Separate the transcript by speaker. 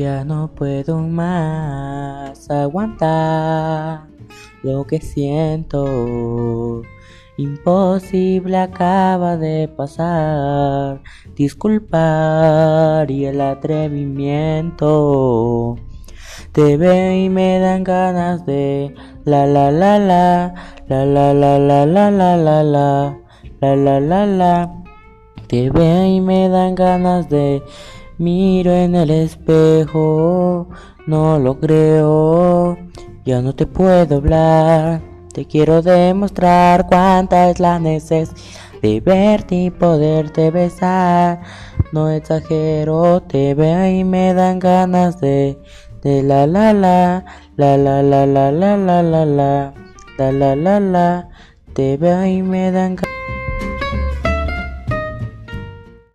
Speaker 1: Ya no puedo más aguantar lo que siento. Imposible acaba de pasar. Disculpar y el atrevimiento. Te veo y me dan ganas de la la la la la la la la la la la la la la la la Te veo y me dan ganas de miro en el espejo, no lo creo, ya no te puedo hablar. Te quiero demostrar cuánta es la necesidad de verte y poderte besar. No exagero, te veo y me dan ganas de de la la la la la la la la la la la la la la la te veo y me dan ganas